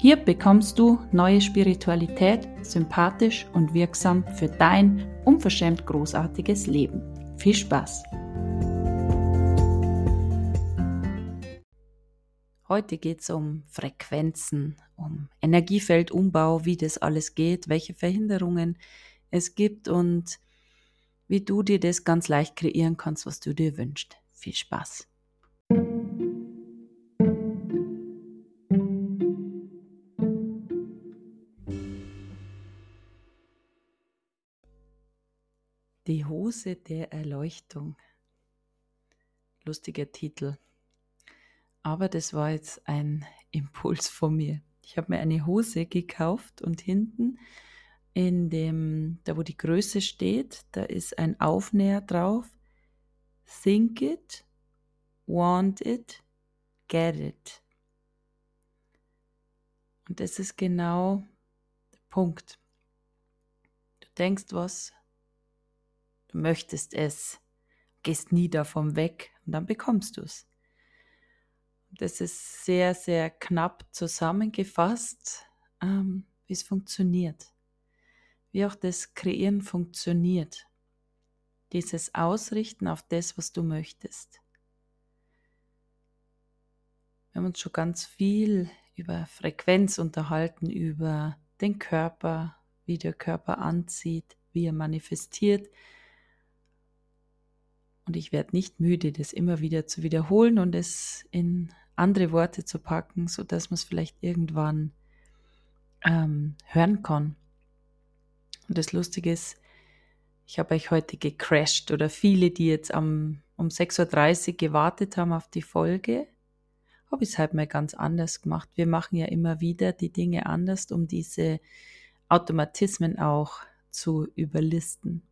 Hier bekommst du neue Spiritualität, sympathisch und wirksam für dein unverschämt großartiges Leben. Viel Spaß! Heute geht es um Frequenzen, um Energiefeldumbau, wie das alles geht, welche Verhinderungen es gibt und wie du dir das ganz leicht kreieren kannst, was du dir wünschst. Viel Spaß! Die Hose der Erleuchtung. Lustiger Titel. Aber das war jetzt ein Impuls von mir. Ich habe mir eine Hose gekauft und hinten in dem, da wo die Größe steht, da ist ein Aufnäher drauf. Think it, want it, get it. Und das ist genau der Punkt. Du denkst was, Du möchtest es, gehst nie davon weg und dann bekommst du es. Das ist sehr, sehr knapp zusammengefasst, ähm, wie es funktioniert. Wie auch das Kreieren funktioniert. Dieses Ausrichten auf das, was du möchtest. Wir haben uns schon ganz viel über Frequenz unterhalten, über den Körper, wie der Körper anzieht, wie er manifestiert, und ich werde nicht müde, das immer wieder zu wiederholen und es in andere Worte zu packen, sodass man es vielleicht irgendwann ähm, hören kann. Und das Lustige ist, ich habe euch heute gecrashed oder viele, die jetzt am, um 6.30 Uhr gewartet haben auf die Folge, habe ich es halt mal ganz anders gemacht. Wir machen ja immer wieder die Dinge anders, um diese Automatismen auch zu überlisten.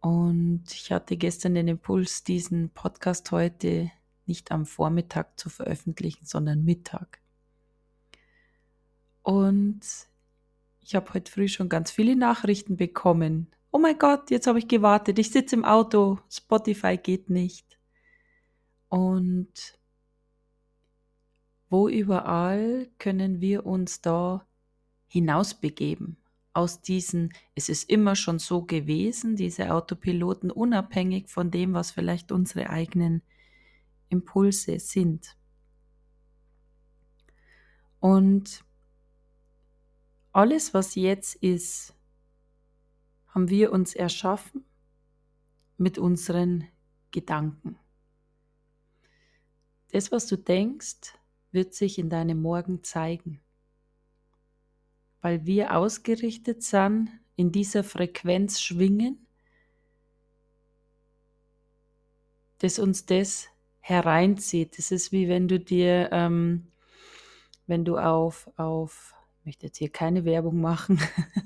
Und ich hatte gestern den Impuls, diesen Podcast heute nicht am Vormittag zu veröffentlichen, sondern Mittag. Und ich habe heute früh schon ganz viele Nachrichten bekommen. Oh mein Gott, jetzt habe ich gewartet. Ich sitze im Auto. Spotify geht nicht. Und wo überall können wir uns da hinausbegeben? Aus diesen, es ist immer schon so gewesen, diese Autopiloten, unabhängig von dem, was vielleicht unsere eigenen Impulse sind. Und alles, was jetzt ist, haben wir uns erschaffen mit unseren Gedanken. Das, was du denkst, wird sich in deinem Morgen zeigen weil wir ausgerichtet sind, in dieser Frequenz schwingen, dass uns das hereinzieht. Das ist wie wenn du dir, ähm, wenn du auf, auf, ich möchte jetzt hier keine Werbung machen,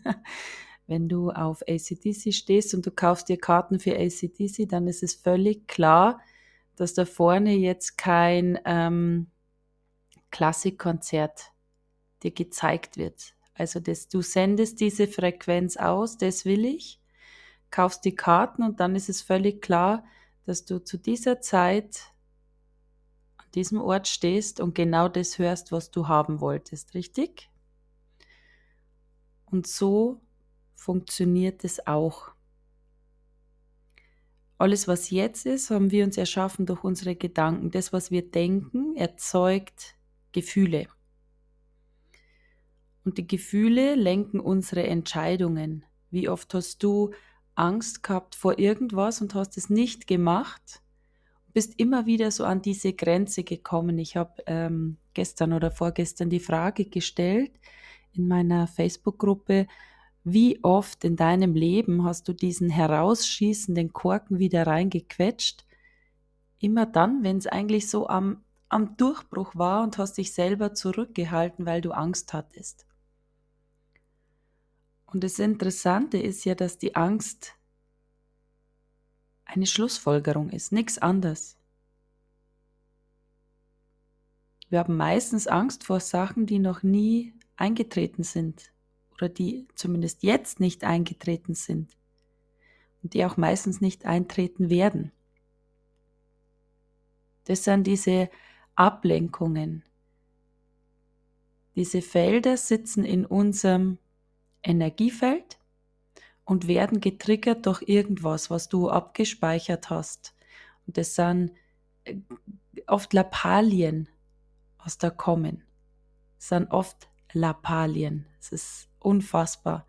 wenn du auf ACDC stehst und du kaufst dir Karten für ACDC, dann ist es völlig klar, dass da vorne jetzt kein ähm, Klassikkonzert dir gezeigt wird. Also das, du sendest diese Frequenz aus, das will ich, kaufst die Karten und dann ist es völlig klar, dass du zu dieser Zeit an diesem Ort stehst und genau das hörst, was du haben wolltest, richtig? Und so funktioniert es auch. Alles, was jetzt ist, haben wir uns erschaffen durch unsere Gedanken. Das, was wir denken, erzeugt Gefühle. Und die Gefühle lenken unsere Entscheidungen. Wie oft hast du Angst gehabt vor irgendwas und hast es nicht gemacht? Bist immer wieder so an diese Grenze gekommen. Ich habe ähm, gestern oder vorgestern die Frage gestellt in meiner Facebook-Gruppe, wie oft in deinem Leben hast du diesen herausschießenden Korken wieder reingequetscht? Immer dann, wenn es eigentlich so am am Durchbruch war und hast dich selber zurückgehalten, weil du Angst hattest. Und das Interessante ist ja, dass die Angst eine Schlussfolgerung ist, nichts anderes. Wir haben meistens Angst vor Sachen, die noch nie eingetreten sind oder die zumindest jetzt nicht eingetreten sind und die auch meistens nicht eintreten werden. Das sind diese Ablenkungen. Diese Felder sitzen in unserem Energiefeld und werden getriggert durch irgendwas, was du abgespeichert hast. Und das sind äh, oft Lappalien, was da kommen. Das sind oft Lappalien. Es ist unfassbar.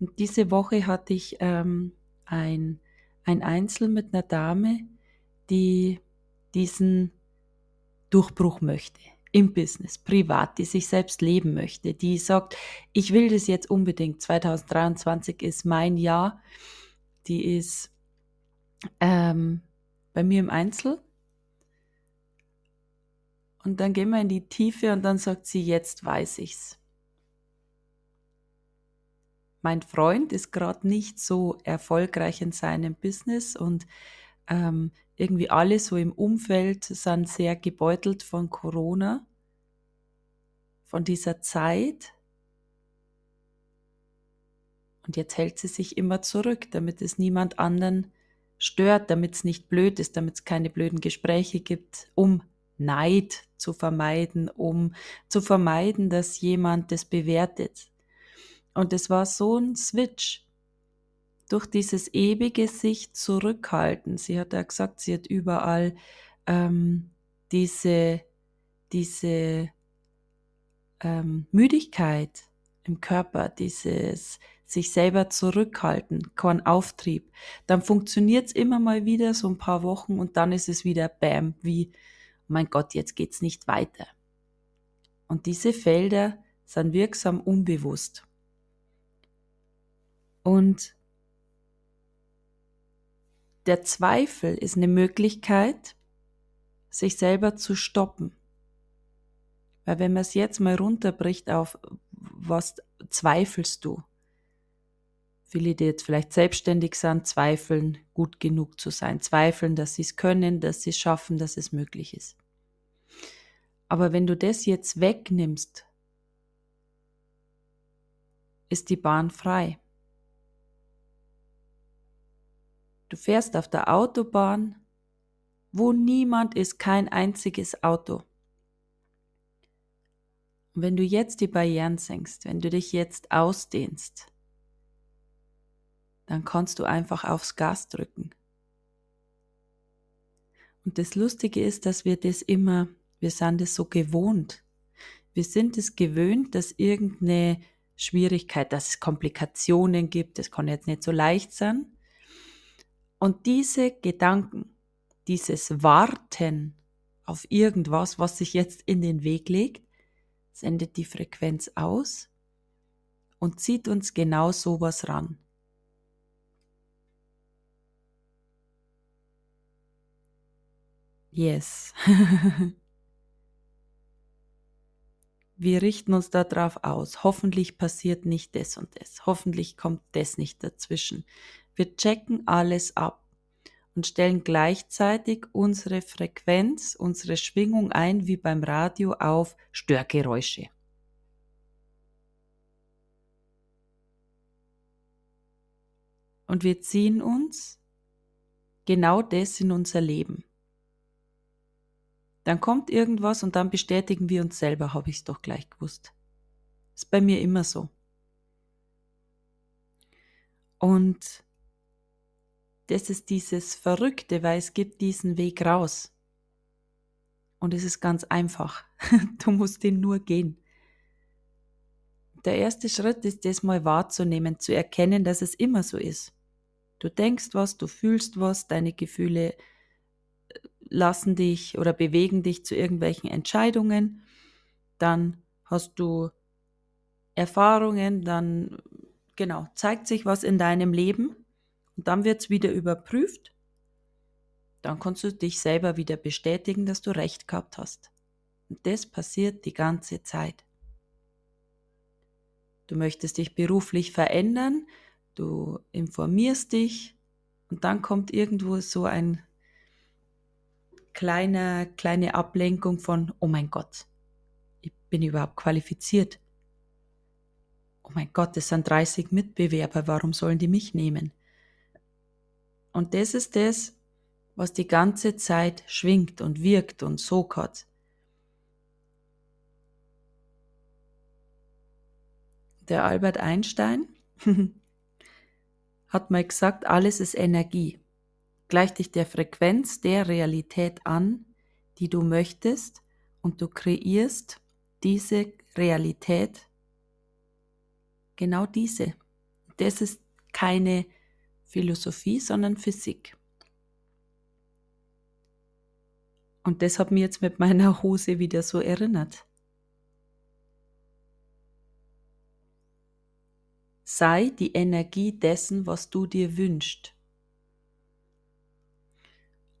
Und diese Woche hatte ich ähm, ein, ein Einzel mit einer Dame, die diesen Durchbruch möchte im Business, privat, die sich selbst leben möchte, die sagt, ich will das jetzt unbedingt, 2023 ist mein Jahr, die ist ähm, bei mir im Einzel. Und dann gehen wir in die Tiefe und dann sagt sie, jetzt weiß ich's. Mein Freund ist gerade nicht so erfolgreich in seinem Business und ähm, irgendwie alle so im Umfeld sind sehr gebeutelt von Corona, von dieser Zeit. Und jetzt hält sie sich immer zurück, damit es niemand anderen stört, damit es nicht blöd ist, damit es keine blöden Gespräche gibt, um Neid zu vermeiden, um zu vermeiden, dass jemand das bewertet. Und es war so ein Switch durch dieses ewige sich zurückhalten. Sie hat ja gesagt, sie hat überall ähm, diese, diese ähm, Müdigkeit im Körper, dieses sich selber zurückhalten, kein Auftrieb. Dann funktioniert es immer mal wieder so ein paar Wochen und dann ist es wieder Bam, wie, mein Gott, jetzt geht's nicht weiter. Und diese Felder sind wirksam unbewusst. Und der Zweifel ist eine Möglichkeit, sich selber zu stoppen. Weil wenn man es jetzt mal runterbricht auf, was zweifelst du? Viele, die jetzt vielleicht selbstständig sind, zweifeln, gut genug zu sein, zweifeln, dass sie es können, dass sie es schaffen, dass es möglich ist. Aber wenn du das jetzt wegnimmst, ist die Bahn frei. Du fährst auf der Autobahn, wo niemand ist, kein einziges Auto. Und wenn du jetzt die Barrieren senkst, wenn du dich jetzt ausdehnst, dann kannst du einfach aufs Gas drücken. Und das Lustige ist, dass wir das immer, wir sind es so gewohnt. Wir sind es gewöhnt, dass irgendeine Schwierigkeit, dass es Komplikationen gibt, das kann jetzt nicht so leicht sein. Und diese Gedanken, dieses Warten auf irgendwas, was sich jetzt in den Weg legt, sendet die Frequenz aus und zieht uns genau sowas ran. Yes. Wir richten uns darauf aus. Hoffentlich passiert nicht das und das. Hoffentlich kommt das nicht dazwischen. Wir checken alles ab und stellen gleichzeitig unsere Frequenz, unsere Schwingung ein, wie beim Radio, auf Störgeräusche. Und wir ziehen uns genau das in unser Leben. Dann kommt irgendwas und dann bestätigen wir uns selber, habe ich es doch gleich gewusst. Ist bei mir immer so. Und das ist dieses Verrückte, weil es gibt diesen Weg raus. Und es ist ganz einfach. Du musst ihn nur gehen. Der erste Schritt ist, das mal wahrzunehmen, zu erkennen, dass es immer so ist. Du denkst was, du fühlst was, deine Gefühle lassen dich oder bewegen dich zu irgendwelchen Entscheidungen. Dann hast du Erfahrungen, dann genau, zeigt sich was in deinem Leben und dann wird es wieder überprüft. dann kannst du dich selber wieder bestätigen, dass du recht gehabt hast. Und das passiert die ganze Zeit. Du möchtest dich beruflich verändern, du informierst dich und dann kommt irgendwo so ein kleiner, kleine Ablenkung von, oh mein Gott, ich bin überhaupt qualifiziert. Oh mein Gott, es sind 30 Mitbewerber, warum sollen die mich nehmen? Und das ist das, was die ganze Zeit schwingt und wirkt und sokert. Der Albert Einstein hat mal gesagt, alles ist Energie. Gleich dich der Frequenz der Realität an, die du möchtest, und du kreierst diese Realität, genau diese. Das ist keine Philosophie, sondern Physik. Und das hat mich jetzt mit meiner Hose wieder so erinnert. Sei die Energie dessen, was du dir wünschst.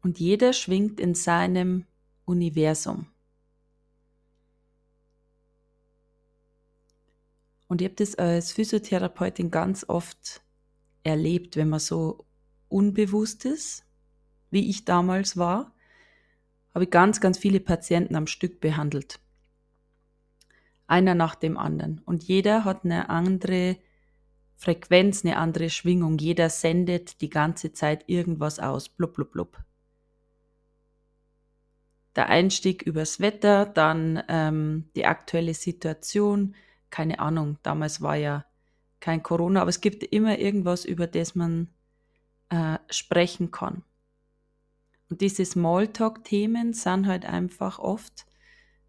Und jeder schwingt in seinem Universum. Und ich habe das als Physiotherapeutin ganz oft erlebt, wenn man so unbewusst ist, wie ich damals war habe ich ganz, ganz viele Patienten am Stück behandelt. Einer nach dem anderen. Und jeder hat eine andere Frequenz, eine andere Schwingung. Jeder sendet die ganze Zeit irgendwas aus. Blub, blub, blub. Der Einstieg übers Wetter, dann ähm, die aktuelle Situation. Keine Ahnung, damals war ja kein Corona, aber es gibt immer irgendwas, über das man äh, sprechen kann. Und diese Smalltalk-Themen sind halt einfach oft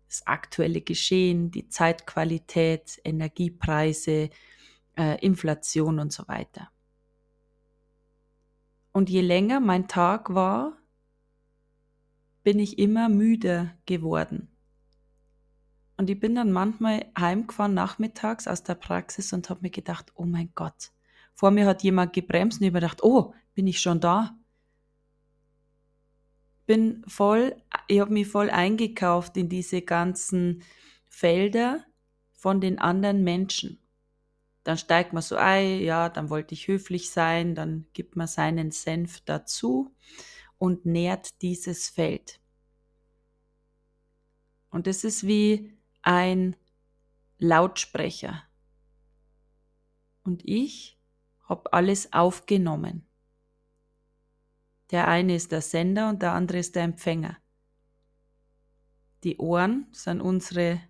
das aktuelle Geschehen, die Zeitqualität, Energiepreise, äh, Inflation und so weiter. Und je länger mein Tag war, bin ich immer müder geworden. Und ich bin dann manchmal heimgefahren nachmittags aus der Praxis und habe mir gedacht, oh mein Gott, vor mir hat jemand gebremst und ich habe gedacht, oh, bin ich schon da? bin voll, ich habe mich voll eingekauft in diese ganzen Felder von den anderen Menschen. Dann steigt man so ein, ja, dann wollte ich höflich sein, dann gibt man seinen Senf dazu und nährt dieses Feld. Und es ist wie ein Lautsprecher. Und ich habe alles aufgenommen. Der eine ist der Sender und der andere ist der Empfänger. Die Ohren sind unsere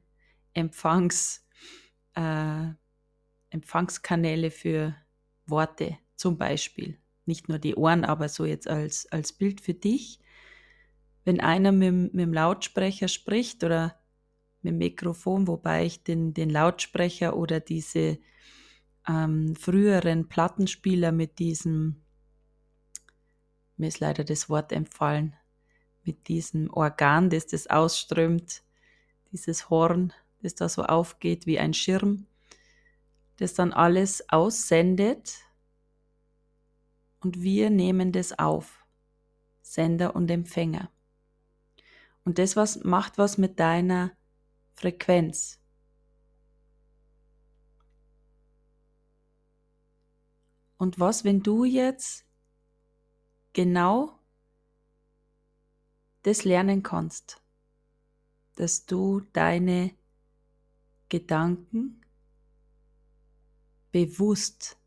Empfangs, äh, Empfangskanäle für Worte zum Beispiel. Nicht nur die Ohren, aber so jetzt als, als Bild für dich. Wenn einer mit, mit dem Lautsprecher spricht oder mit dem Mikrofon, wobei ich den, den Lautsprecher oder diese ähm, früheren Plattenspieler mit diesem mir ist leider das Wort empfallen, mit diesem Organ, das das ausströmt, dieses Horn, das da so aufgeht wie ein Schirm, das dann alles aussendet und wir nehmen das auf, Sender und Empfänger. Und das was macht was mit deiner Frequenz. Und was, wenn du jetzt genau das lernen kannst, dass du deine Gedanken bewusst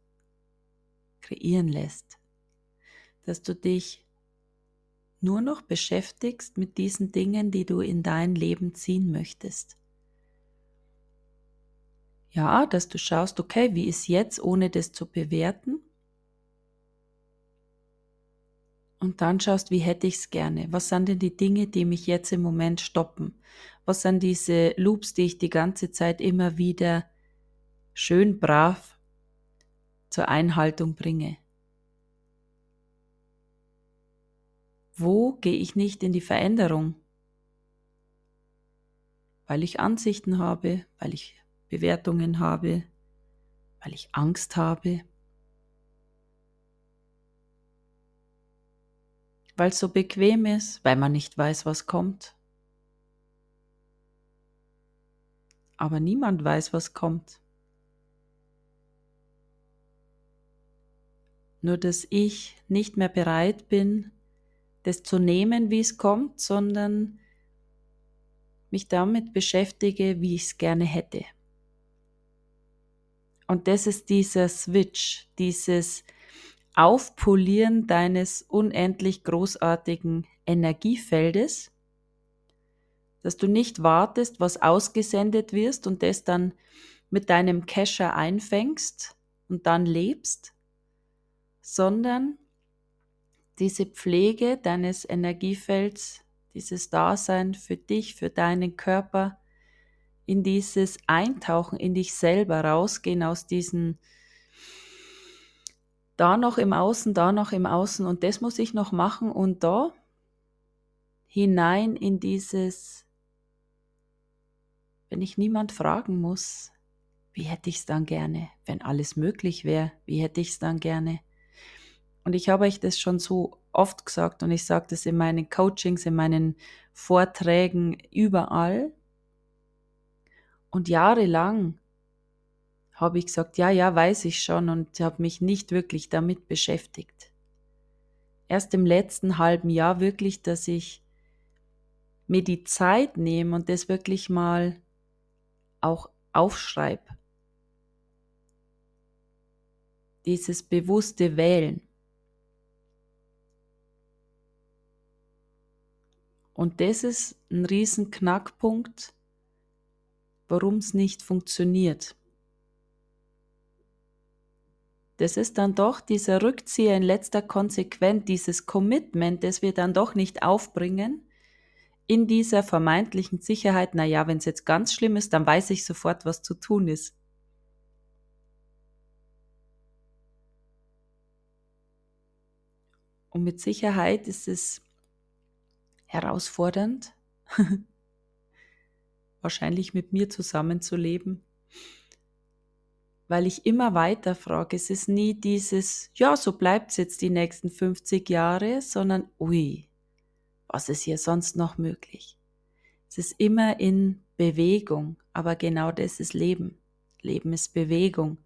kreieren lässt, dass du dich nur noch beschäftigst mit diesen Dingen, die du in dein Leben ziehen möchtest. Ja, dass du schaust, okay, wie ist jetzt, ohne das zu bewerten? und dann schaust, wie hätte ich es gerne? Was sind denn die Dinge, die mich jetzt im Moment stoppen? Was sind diese Loops, die ich die ganze Zeit immer wieder schön brav zur Einhaltung bringe? Wo gehe ich nicht in die Veränderung? Weil ich Ansichten habe, weil ich Bewertungen habe, weil ich Angst habe, weil es so bequem ist, weil man nicht weiß, was kommt. Aber niemand weiß, was kommt. Nur dass ich nicht mehr bereit bin, das zu nehmen, wie es kommt, sondern mich damit beschäftige, wie ich es gerne hätte. Und das ist dieser Switch, dieses Aufpolieren deines unendlich großartigen Energiefeldes, dass du nicht wartest, was ausgesendet wirst und das dann mit deinem Kescher einfängst und dann lebst, sondern diese Pflege deines Energiefelds, dieses Dasein für dich, für deinen Körper, in dieses Eintauchen in dich selber, rausgehen aus diesen da noch im Außen, da noch im Außen und das muss ich noch machen und da hinein in dieses, wenn ich niemand fragen muss, wie hätte ich es dann gerne, wenn alles möglich wäre, wie hätte ich es dann gerne. Und ich habe euch das schon so oft gesagt und ich sage das in meinen Coachings, in meinen Vorträgen, überall. Und jahrelang habe ich gesagt, ja, ja, weiß ich schon und habe mich nicht wirklich damit beschäftigt. Erst im letzten halben Jahr wirklich, dass ich mir die Zeit nehme und das wirklich mal auch aufschreibe. Dieses bewusste Wählen. Und das ist ein riesen Knackpunkt, warum es nicht funktioniert. Das ist dann doch dieser Rückzieher in letzter Konsequenz, dieses Commitment, das wir dann doch nicht aufbringen, in dieser vermeintlichen Sicherheit, naja, wenn es jetzt ganz schlimm ist, dann weiß ich sofort, was zu tun ist. Und mit Sicherheit ist es herausfordernd, wahrscheinlich mit mir zusammenzuleben, weil ich immer weiter frage. Es ist nie dieses, ja, so bleibt es jetzt die nächsten 50 Jahre, sondern, ui, was ist hier sonst noch möglich? Es ist immer in Bewegung, aber genau das ist Leben. Leben ist Bewegung.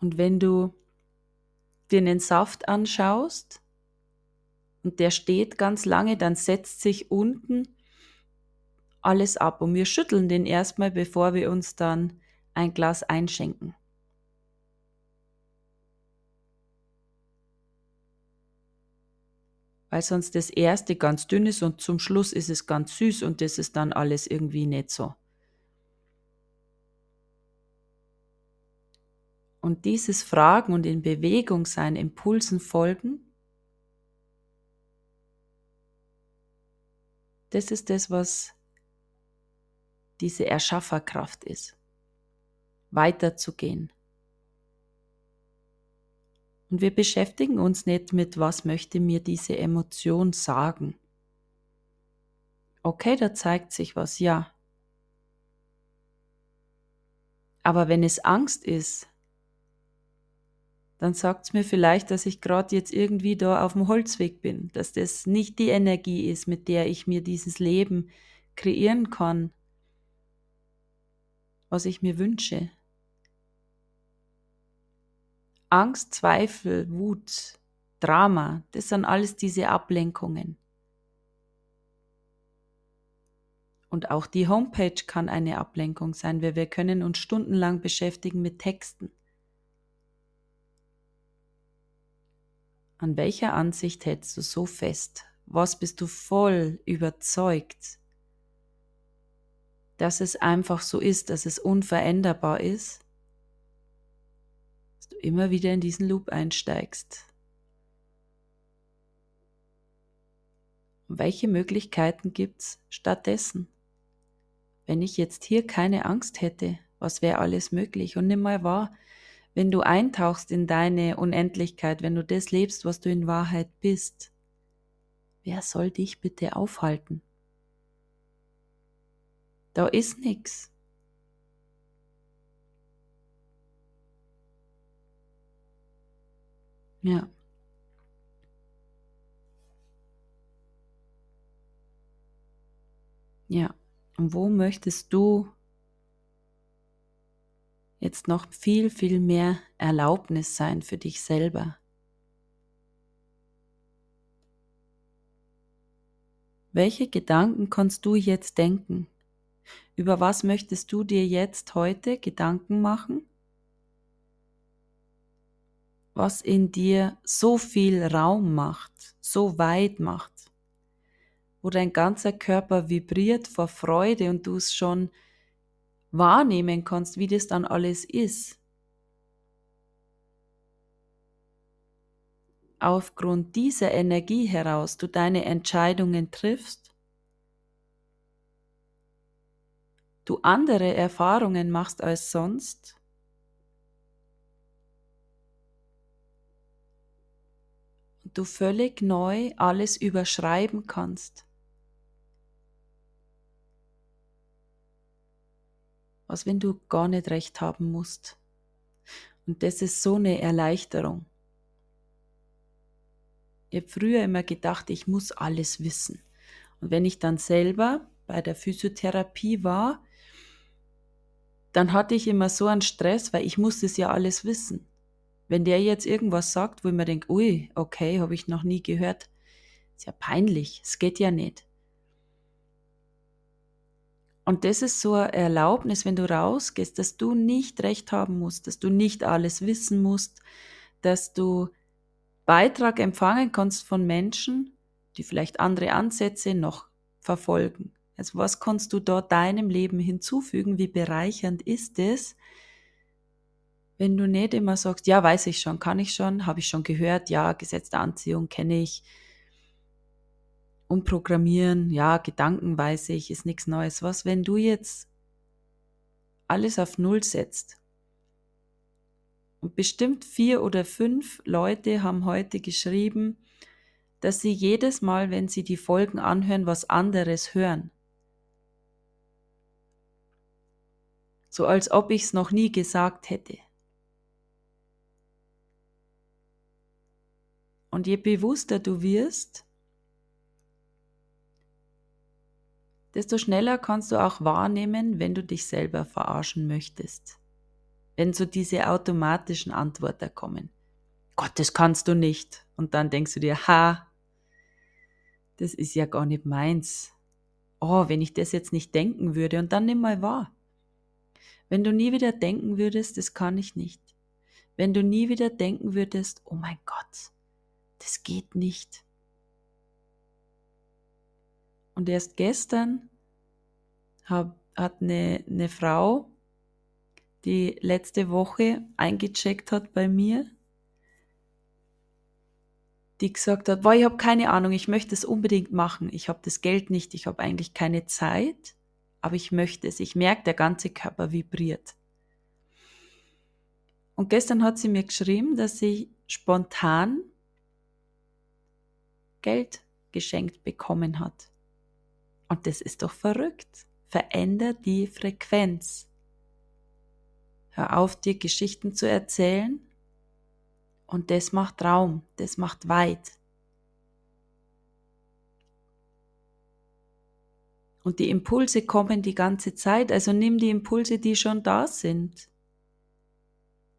Und wenn du dir einen Saft anschaust und der steht ganz lange, dann setzt sich unten alles ab und wir schütteln den erstmal, bevor wir uns dann ein Glas einschenken. Weil sonst das erste ganz dünn ist und zum Schluss ist es ganz süß und das ist dann alles irgendwie nicht so. Und dieses Fragen und in Bewegung sein, Impulsen folgen, das ist das, was diese Erschafferkraft ist, weiterzugehen. Und wir beschäftigen uns nicht mit, was möchte mir diese Emotion sagen. Okay, da zeigt sich was, ja. Aber wenn es Angst ist, dann sagt es mir vielleicht, dass ich gerade jetzt irgendwie da auf dem Holzweg bin, dass das nicht die Energie ist, mit der ich mir dieses Leben kreieren kann, was ich mir wünsche. Angst, Zweifel, Wut, Drama, das sind alles diese Ablenkungen. Und auch die Homepage kann eine Ablenkung sein, weil wir können uns stundenlang beschäftigen mit Texten. An welcher Ansicht hältst du so fest? Was bist du voll überzeugt? dass es einfach so ist, dass es unveränderbar ist, dass du immer wieder in diesen Loop einsteigst. Und welche Möglichkeiten gibt es stattdessen? Wenn ich jetzt hier keine Angst hätte, was wäre alles möglich? Und nimm mal wahr, wenn du eintauchst in deine Unendlichkeit, wenn du das lebst, was du in Wahrheit bist, wer soll dich bitte aufhalten? Da ist nichts. Ja. Ja. Und wo möchtest du jetzt noch viel, viel mehr Erlaubnis sein für dich selber? Welche Gedanken kannst du jetzt denken? Über was möchtest du dir jetzt heute Gedanken machen? Was in dir so viel Raum macht, so weit macht, wo dein ganzer Körper vibriert vor Freude und du es schon wahrnehmen kannst, wie das dann alles ist. aufgrund dieser Energie heraus du deine Entscheidungen triffst, du andere Erfahrungen machst als sonst, du völlig neu alles überschreiben kannst. Was, wenn du gar nicht recht haben musst? Und das ist so eine Erleichterung. Ich habe früher immer gedacht, ich muss alles wissen. Und wenn ich dann selber bei der Physiotherapie war, dann hatte ich immer so einen Stress, weil ich musste es ja alles wissen. Wenn der jetzt irgendwas sagt, wo ich mir denke, ui, okay, habe ich noch nie gehört, ist ja peinlich, es geht ja nicht. Und das ist so eine Erlaubnis, wenn du rausgehst, dass du nicht recht haben musst, dass du nicht alles wissen musst, dass du Beitrag empfangen kannst von Menschen, die vielleicht andere Ansätze noch verfolgen. Also was kannst du dort deinem Leben hinzufügen? Wie bereichernd ist es, wenn du nicht immer sagst, ja, weiß ich schon, kann ich schon, habe ich schon gehört, ja, Gesetz der Anziehung kenne ich. Und Programmieren, ja, Gedanken weiß ich, ist nichts Neues. Was, wenn du jetzt alles auf Null setzt und bestimmt vier oder fünf Leute haben heute geschrieben, dass sie jedes Mal, wenn sie die Folgen anhören, was anderes hören. So als ob ich es noch nie gesagt hätte. Und je bewusster du wirst, desto schneller kannst du auch wahrnehmen, wenn du dich selber verarschen möchtest wenn so diese automatischen Antworten kommen. Gott, das kannst du nicht. Und dann denkst du dir, ha, das ist ja gar nicht meins. Oh, wenn ich das jetzt nicht denken würde und dann nimm mal wahr. Wenn du nie wieder denken würdest, das kann ich nicht. Wenn du nie wieder denken würdest, oh mein Gott, das geht nicht. Und erst gestern hab, hat eine, eine Frau die letzte Woche eingecheckt hat bei mir, die gesagt hat, boah, ich habe keine Ahnung, ich möchte es unbedingt machen. Ich habe das Geld nicht, ich habe eigentlich keine Zeit, aber ich möchte es. Ich merke, der ganze Körper vibriert. Und gestern hat sie mir geschrieben, dass sie spontan Geld geschenkt bekommen hat. Und das ist doch verrückt. Veränder die Frequenz. Hör auf, dir Geschichten zu erzählen. Und das macht Raum, das macht weit. Und die Impulse kommen die ganze Zeit, also nimm die Impulse, die schon da sind.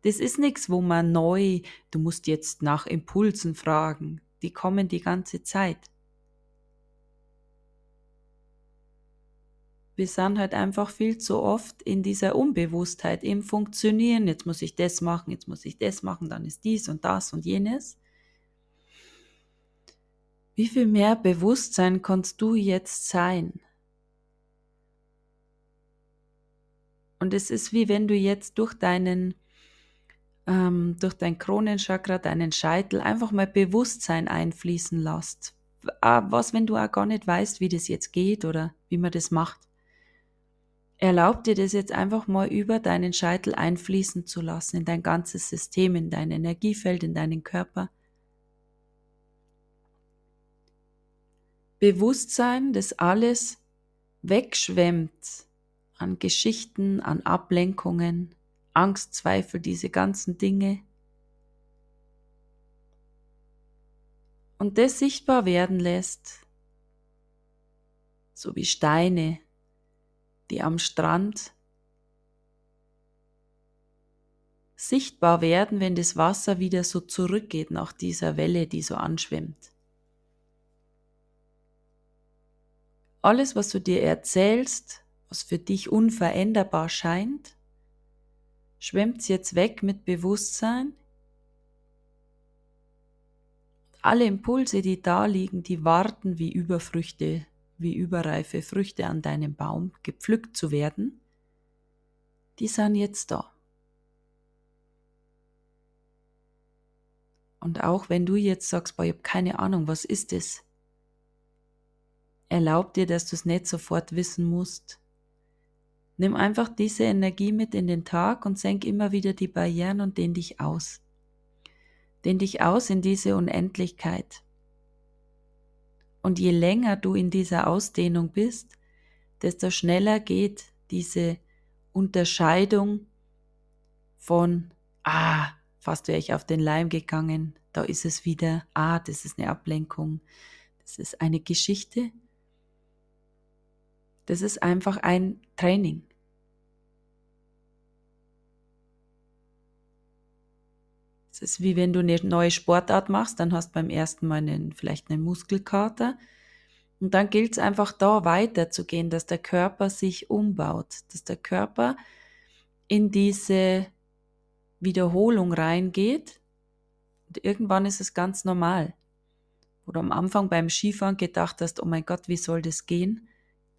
Das ist nichts, wo man neu, du musst jetzt nach Impulsen fragen, die kommen die ganze Zeit. Wir sind halt einfach viel zu oft in dieser Unbewusstheit im Funktionieren. Jetzt muss ich das machen, jetzt muss ich das machen, dann ist dies und das und jenes. Wie viel mehr Bewusstsein kannst du jetzt sein? Und es ist wie wenn du jetzt durch deinen, ähm, durch dein Kronenchakra, deinen Scheitel einfach mal Bewusstsein einfließen lässt. Was, wenn du auch gar nicht weißt, wie das jetzt geht oder wie man das macht? Erlaub dir das jetzt einfach mal über deinen Scheitel einfließen zu lassen, in dein ganzes System, in dein Energiefeld, in deinen Körper. Bewusstsein, das alles wegschwemmt an Geschichten, an Ablenkungen, Angst, Zweifel, diese ganzen Dinge. und das sichtbar werden lässt, so wie Steine, die am Strand sichtbar werden, wenn das Wasser wieder so zurückgeht nach dieser Welle, die so anschwimmt. Alles, was du dir erzählst, was für dich unveränderbar scheint, schwemmt jetzt weg mit Bewusstsein. Alle Impulse, die da liegen, die warten wie Überfrüchte, wie überreife Früchte an deinem Baum, gepflückt zu werden, die sind jetzt da. Und auch wenn du jetzt sagst, boah, ich habe keine Ahnung, was ist es? Erlaub dir, dass du es nicht sofort wissen musst. Nimm einfach diese Energie mit in den Tag und senk immer wieder die Barrieren und dehn dich aus. Dehn dich aus in diese Unendlichkeit. Und je länger du in dieser Ausdehnung bist, desto schneller geht diese Unterscheidung von, ah, fast wäre ich auf den Leim gegangen, da ist es wieder, ah, das ist eine Ablenkung, das ist eine Geschichte, das ist einfach ein Training. Es ist wie wenn du eine neue Sportart machst, dann hast du beim ersten Mal einen, vielleicht einen Muskelkater. Und dann gilt es einfach da weiterzugehen, dass der Körper sich umbaut, dass der Körper in diese Wiederholung reingeht. Und irgendwann ist es ganz normal. Du am Anfang beim Skifahren gedacht hast, oh mein Gott, wie soll das gehen?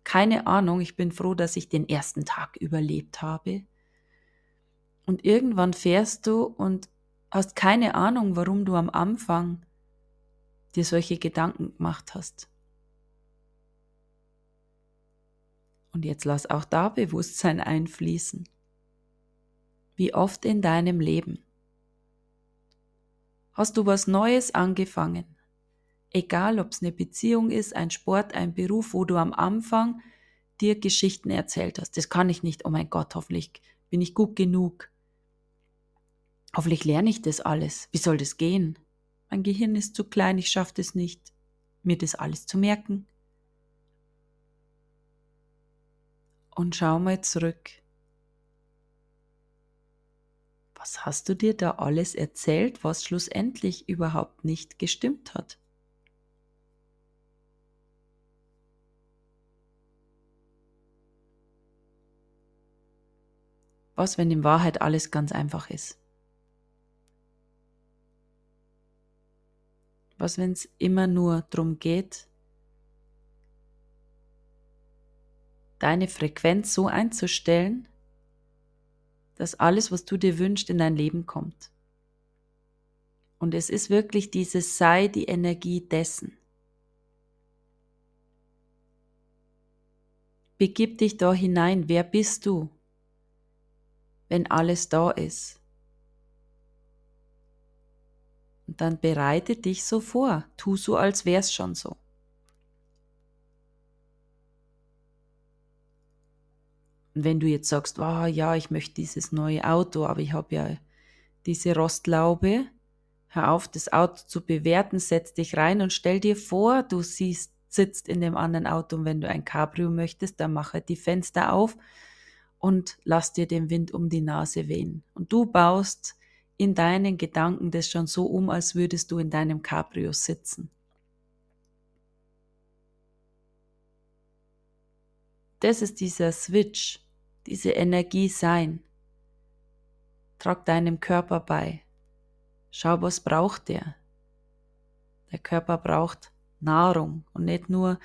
Keine Ahnung, ich bin froh, dass ich den ersten Tag überlebt habe. Und irgendwann fährst du und hast keine Ahnung, warum du am Anfang dir solche Gedanken gemacht hast. Und jetzt lass auch da Bewusstsein einfließen. Wie oft in deinem Leben hast du was Neues angefangen, Egal, ob es eine Beziehung ist, ein Sport, ein Beruf, wo du am Anfang dir Geschichten erzählt hast. Das kann ich nicht. Oh mein Gott, hoffentlich bin ich gut genug. Hoffentlich lerne ich das alles. Wie soll das gehen? Mein Gehirn ist zu klein, ich schaffe es nicht, mir das alles zu merken. Und schau mal zurück. Was hast du dir da alles erzählt, was schlussendlich überhaupt nicht gestimmt hat? Was, wenn in Wahrheit alles ganz einfach ist? Was, wenn es immer nur darum geht, deine Frequenz so einzustellen, dass alles, was du dir wünschst, in dein Leben kommt. Und es ist wirklich dieses Sei die Energie dessen. Begib dich da hinein. Wer bist du? wenn alles da ist. Und dann bereite dich so vor, tu so, als wär's schon so. Und wenn du jetzt sagst, oh, ja, ich möchte dieses neue Auto, aber ich habe ja diese Rostlaube, hör auf, das Auto zu bewerten, setz dich rein und stell dir vor, du siehst, sitzt in dem anderen Auto und wenn du ein Cabrio möchtest, dann mache die Fenster auf und lass dir den Wind um die Nase wehen. Und du baust in deinen Gedanken das schon so um, als würdest du in deinem Cabrio sitzen. Das ist dieser Switch, diese Energie sein. Trag deinem Körper bei. Schau, was braucht der? Der Körper braucht Nahrung und nicht nur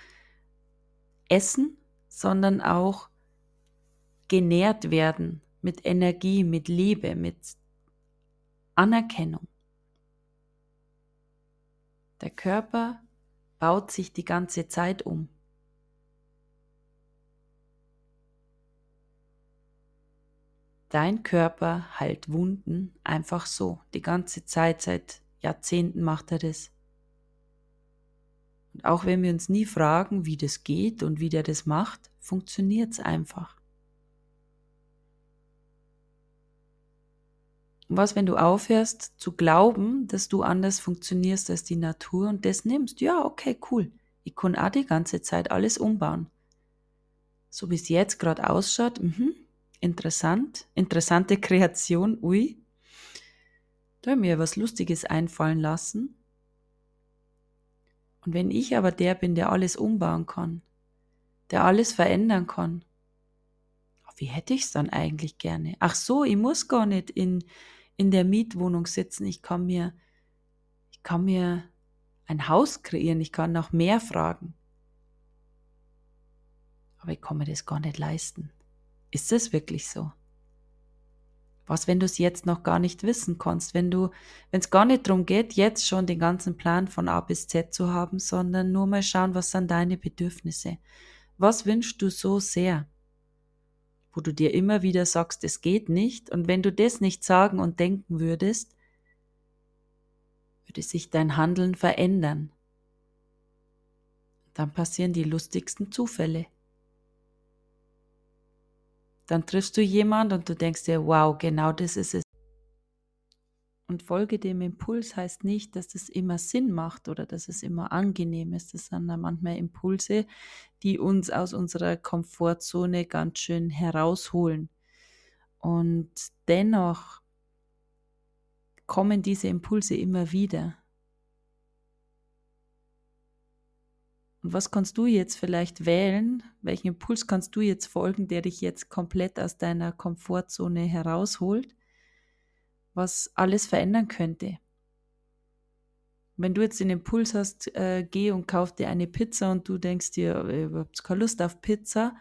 Essen, sondern auch genährt werden mit Energie, mit Liebe, mit Anerkennung. Der Körper baut sich die ganze Zeit um. Dein Körper heilt Wunden einfach so. Die ganze Zeit, seit Jahrzehnten macht er das. Und auch wenn wir uns nie fragen, wie das geht und wie der das macht, funktioniert es einfach. Was, wenn du aufhörst zu glauben, dass du anders funktionierst als die Natur und das nimmst? Ja, okay, cool. Ich kann auch die ganze Zeit alles umbauen. So wie es jetzt gerade ausschaut, mhm, interessant, interessante Kreation, ui. Da habe mir was Lustiges einfallen lassen. Und wenn ich aber der bin, der alles umbauen kann, der alles verändern kann, wie hätte ich es dann eigentlich gerne? Ach so, ich muss gar nicht in, in der Mietwohnung sitzen. Ich kann mir, ich kann mir ein Haus kreieren. Ich kann noch mehr fragen. Aber ich kann mir das gar nicht leisten. Ist das wirklich so? Was, wenn du es jetzt noch gar nicht wissen kannst, wenn du, wenn es gar nicht darum geht, jetzt schon den ganzen Plan von A bis Z zu haben, sondern nur mal schauen, was sind deine Bedürfnisse? Was wünschst du so sehr? Wo du dir immer wieder sagst, es geht nicht, und wenn du das nicht sagen und denken würdest, würde sich dein Handeln verändern. Dann passieren die lustigsten Zufälle dann triffst du jemand und du denkst dir, wow, genau das ist es. Und Folge dem Impuls heißt nicht, dass es immer Sinn macht oder dass es immer angenehm ist. Das sind dann manchmal Impulse, die uns aus unserer Komfortzone ganz schön herausholen. Und dennoch kommen diese Impulse immer wieder. Und was kannst du jetzt vielleicht wählen? Welchen Impuls kannst du jetzt folgen, der dich jetzt komplett aus deiner Komfortzone herausholt, was alles verändern könnte? Wenn du jetzt den Impuls hast, äh, geh und kauf dir eine Pizza und du denkst dir, ich habe keine Lust auf Pizza,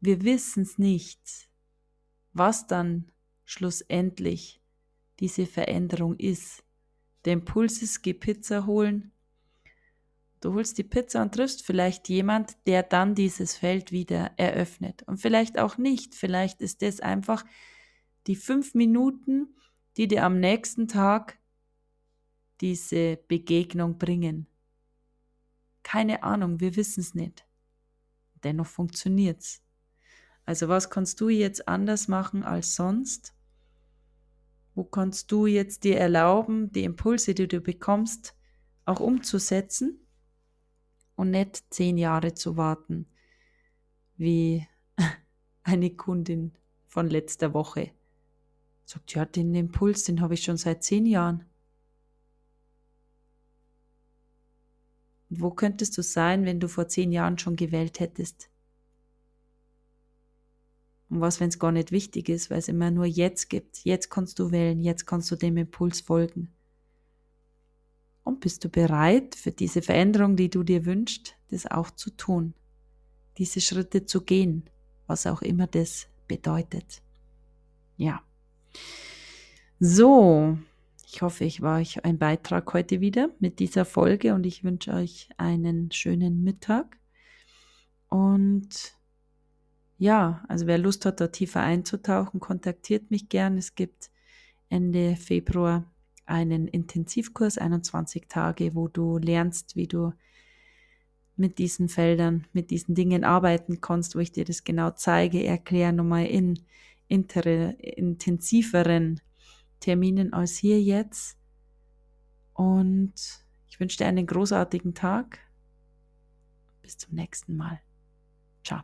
wir wissen es nicht, was dann schlussendlich diese Veränderung ist. Der Impuls ist, geh Pizza holen, Du holst die Pizza und triffst vielleicht jemand, der dann dieses Feld wieder eröffnet. Und vielleicht auch nicht. Vielleicht ist das einfach die fünf Minuten, die dir am nächsten Tag diese Begegnung bringen. Keine Ahnung, wir wissen es nicht. Dennoch funktioniert's. Also was kannst du jetzt anders machen als sonst? Wo kannst du jetzt dir erlauben, die Impulse, die du bekommst, auch umzusetzen? und nicht zehn Jahre zu warten, wie eine Kundin von letzter Woche. Sagt, ja, den Impuls, den habe ich schon seit zehn Jahren. Und wo könntest du sein, wenn du vor zehn Jahren schon gewählt hättest? Und was, wenn es gar nicht wichtig ist, weil es immer nur jetzt gibt. Jetzt kannst du wählen, jetzt kannst du dem Impuls folgen. Und bist du bereit für diese Veränderung, die du dir wünschst, das auch zu tun? Diese Schritte zu gehen, was auch immer das bedeutet. Ja. So, ich hoffe, ich war euch ein Beitrag heute wieder mit dieser Folge und ich wünsche euch einen schönen Mittag. Und ja, also wer Lust hat, da tiefer einzutauchen, kontaktiert mich gern. Es gibt Ende Februar einen Intensivkurs, 21 Tage, wo du lernst, wie du mit diesen Feldern, mit diesen Dingen arbeiten kannst, wo ich dir das genau zeige, erkläre nochmal in intensiveren Terminen als hier jetzt. Und ich wünsche dir einen großartigen Tag. Bis zum nächsten Mal. Ciao.